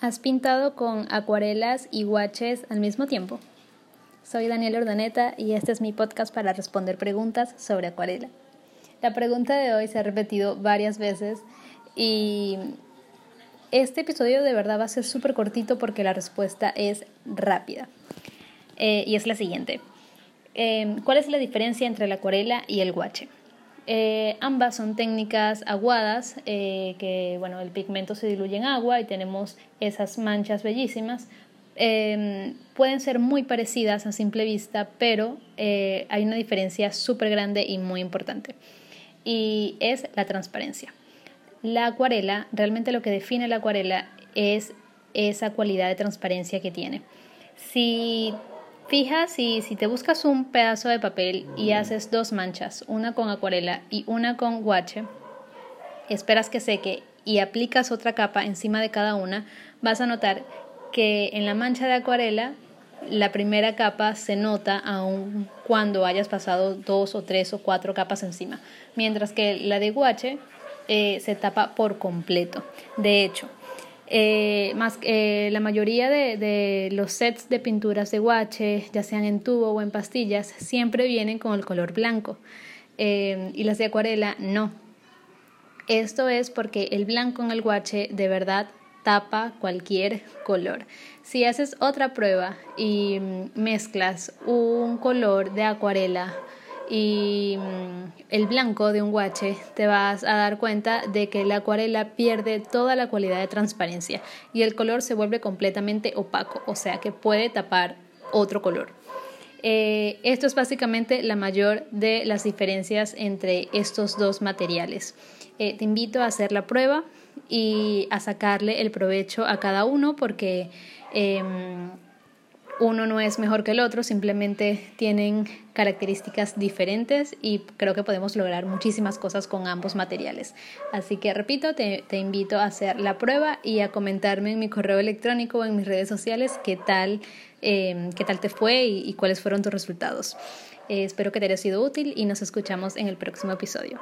¿Has pintado con acuarelas y guaches al mismo tiempo? Soy Daniel Ordaneta y este es mi podcast para responder preguntas sobre acuarela. La pregunta de hoy se ha repetido varias veces y este episodio de verdad va a ser súper cortito porque la respuesta es rápida. Eh, y es la siguiente. Eh, ¿Cuál es la diferencia entre la acuarela y el guache? Eh, ambas son técnicas aguadas, eh, que bueno, el pigmento se diluye en agua y tenemos esas manchas bellísimas. Em, pueden ser muy parecidas a simple vista, pero eh, hay una diferencia súper grande y muy importante. Y es la transparencia. La acuarela, realmente lo que define la acuarela es esa cualidad de transparencia que tiene. Si Fijas y si te buscas un pedazo de papel y haces dos manchas, una con acuarela y una con guache, esperas que seque y aplicas otra capa encima de cada una, vas a notar que en la mancha de acuarela la primera capa se nota aun cuando hayas pasado dos o tres o cuatro capas encima, mientras que la de guache eh, se tapa por completo. De hecho, eh, más, eh, la mayoría de, de, los sets de pinturas de guache, ya sean en tubo o en pastillas, siempre vienen con el color blanco eh, y las de acuarela no. Esto es porque el blanco en el guache de verdad tapa cualquier color. Si haces otra prueba y mezclas un color de acuarela y mm, el blanco de un guache, te vas a dar cuenta de que la acuarela pierde toda la cualidad de transparencia y el color se vuelve completamente opaco, o sea que puede tapar otro color. Eh, esto es básicamente la mayor de las diferencias entre estos dos materiales. Eh, te invito a hacer la prueba y a sacarle el provecho a cada uno porque em, uno no es mejor que el otro, simplemente tienen características diferentes y creo que podemos lograr muchísimas cosas con ambos materiales. Así que repito, te, invito a hacer la prueba y a comentarme en mi correo electrónico o en mis redes sociales qué tal, em, qué tal te fue y, cuáles fueron tus resultados. Eh, espero que te haya sido útil y nos escuchamos en el próximo episodio.